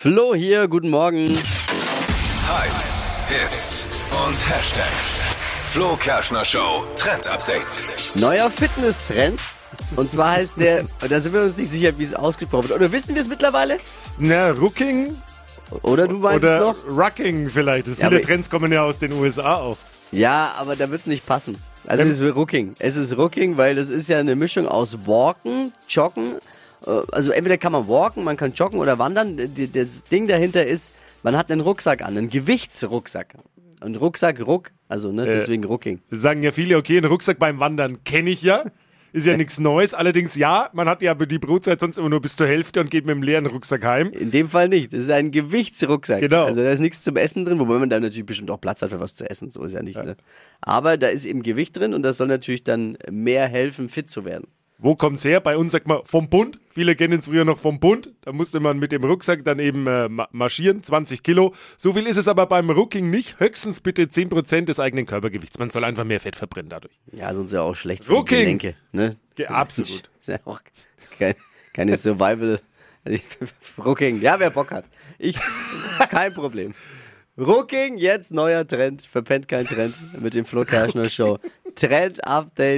Flo hier, guten Morgen. Hypes, Hits und Hashtags. Flo Kerschner Show Trend Update. Neuer Fitness-Trend. Und zwar heißt der, und da sind wir uns nicht sicher, wie es ausgesprochen wird. Oder wissen wir es mittlerweile? Na, Rooking Oder du meinst oder noch? Rucking vielleicht. Viele Trends kommen ja aus den USA auch. Ja, aber da wird es nicht passen. Also Ähm. es ist Rooking. Es ist Rooking, weil das ist ja eine Mischung aus Walken, Joggen. Äh, Also entweder kann man walken, man kann joggen oder wandern. Das Ding dahinter ist, man hat einen Rucksack an, einen Gewichtsrucksack. Ein Rucksack, Ruck, also ne, deswegen Rooking. Das sagen ja viele, okay, einen Rucksack beim Wandern kenne ich ja. Ist ja nichts Neues. Allerdings ja, man hat ja aber die Brotzeit sonst immer nur bis zur Hälfte und geht mit dem leeren Rucksack heim. In dem Fall nicht. Das ist ein Gewichtsrucksack. Genau. Also da ist nichts zum Essen drin, wobei man da natürlich bestimmt auch Platz hat für was zu essen. So ist ja nicht. Ne? Aber da ist eben Gewicht drin und das soll natürlich dann mehr helfen, fit zu werden. Wo kommt's her? Bei uns sagt man vom Bund. Viele kennen es früher noch vom Bund. Da musste man mit dem Rucksack dann eben äh, ma- marschieren, 20 Kilo. So viel ist es aber beim Rooking nicht. Höchstens bitte 10% des eigenen Körpergewichts. Man soll einfach mehr Fett verbrennen dadurch. Ja, sonst ja auch schlecht für Rooking. die Gelenke. Ne? Ja, absolut. Ist ja auch kein, keine Survival. Rooking. Ja, wer Bock hat. Ich, kein Problem. Rooking, jetzt neuer Trend. Verpennt kein Trend mit dem Flo Kerschner Show. Trend Update.